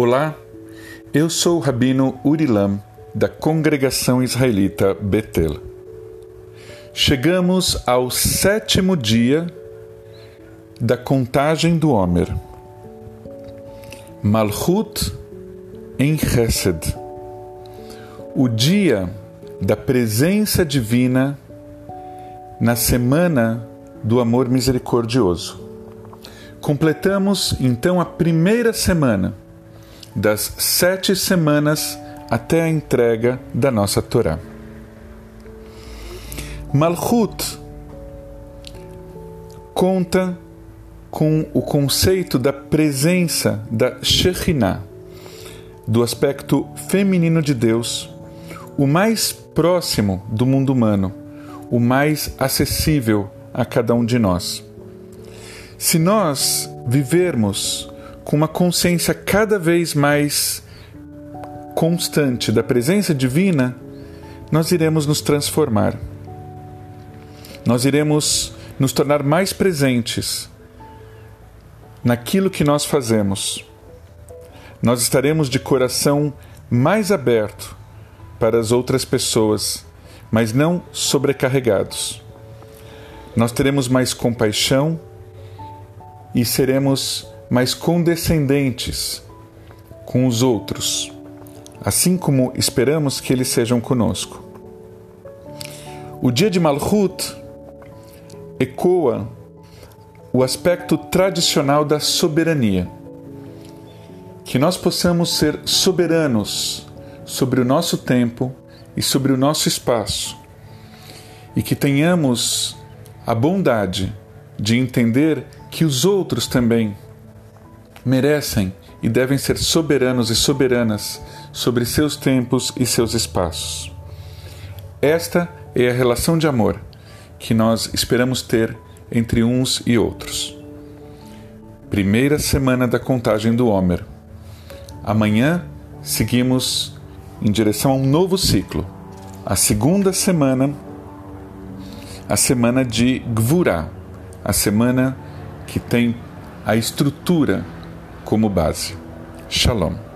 Olá, eu sou o Rabino Urilam, da Congregação Israelita Betel. Chegamos ao sétimo dia da contagem do Homer. Malchut em Chesed. O dia da presença divina na semana do amor misericordioso. Completamos então a primeira semana das sete semanas até a entrega da nossa Torá. Malchut conta com o conceito da presença da Shekhinah, do aspecto feminino de Deus, o mais próximo do mundo humano, o mais acessível a cada um de nós. Se nós vivermos com uma consciência cada vez mais constante da presença divina, nós iremos nos transformar. Nós iremos nos tornar mais presentes naquilo que nós fazemos. Nós estaremos de coração mais aberto para as outras pessoas, mas não sobrecarregados. Nós teremos mais compaixão e seremos mais condescendentes com os outros assim como esperamos que eles sejam conosco. O dia de Malchut ecoa o aspecto tradicional da soberania. Que nós possamos ser soberanos sobre o nosso tempo e sobre o nosso espaço, e que tenhamos a bondade de entender que os outros também merecem e devem ser soberanos e soberanas sobre seus tempos e seus espaços. Esta é a relação de amor que nós esperamos ter entre uns e outros. Primeira semana da contagem do Homer. Amanhã seguimos em direção a um novo ciclo. A segunda semana, a semana de Gvurá, a semana que tem a estrutura como base. Shalom.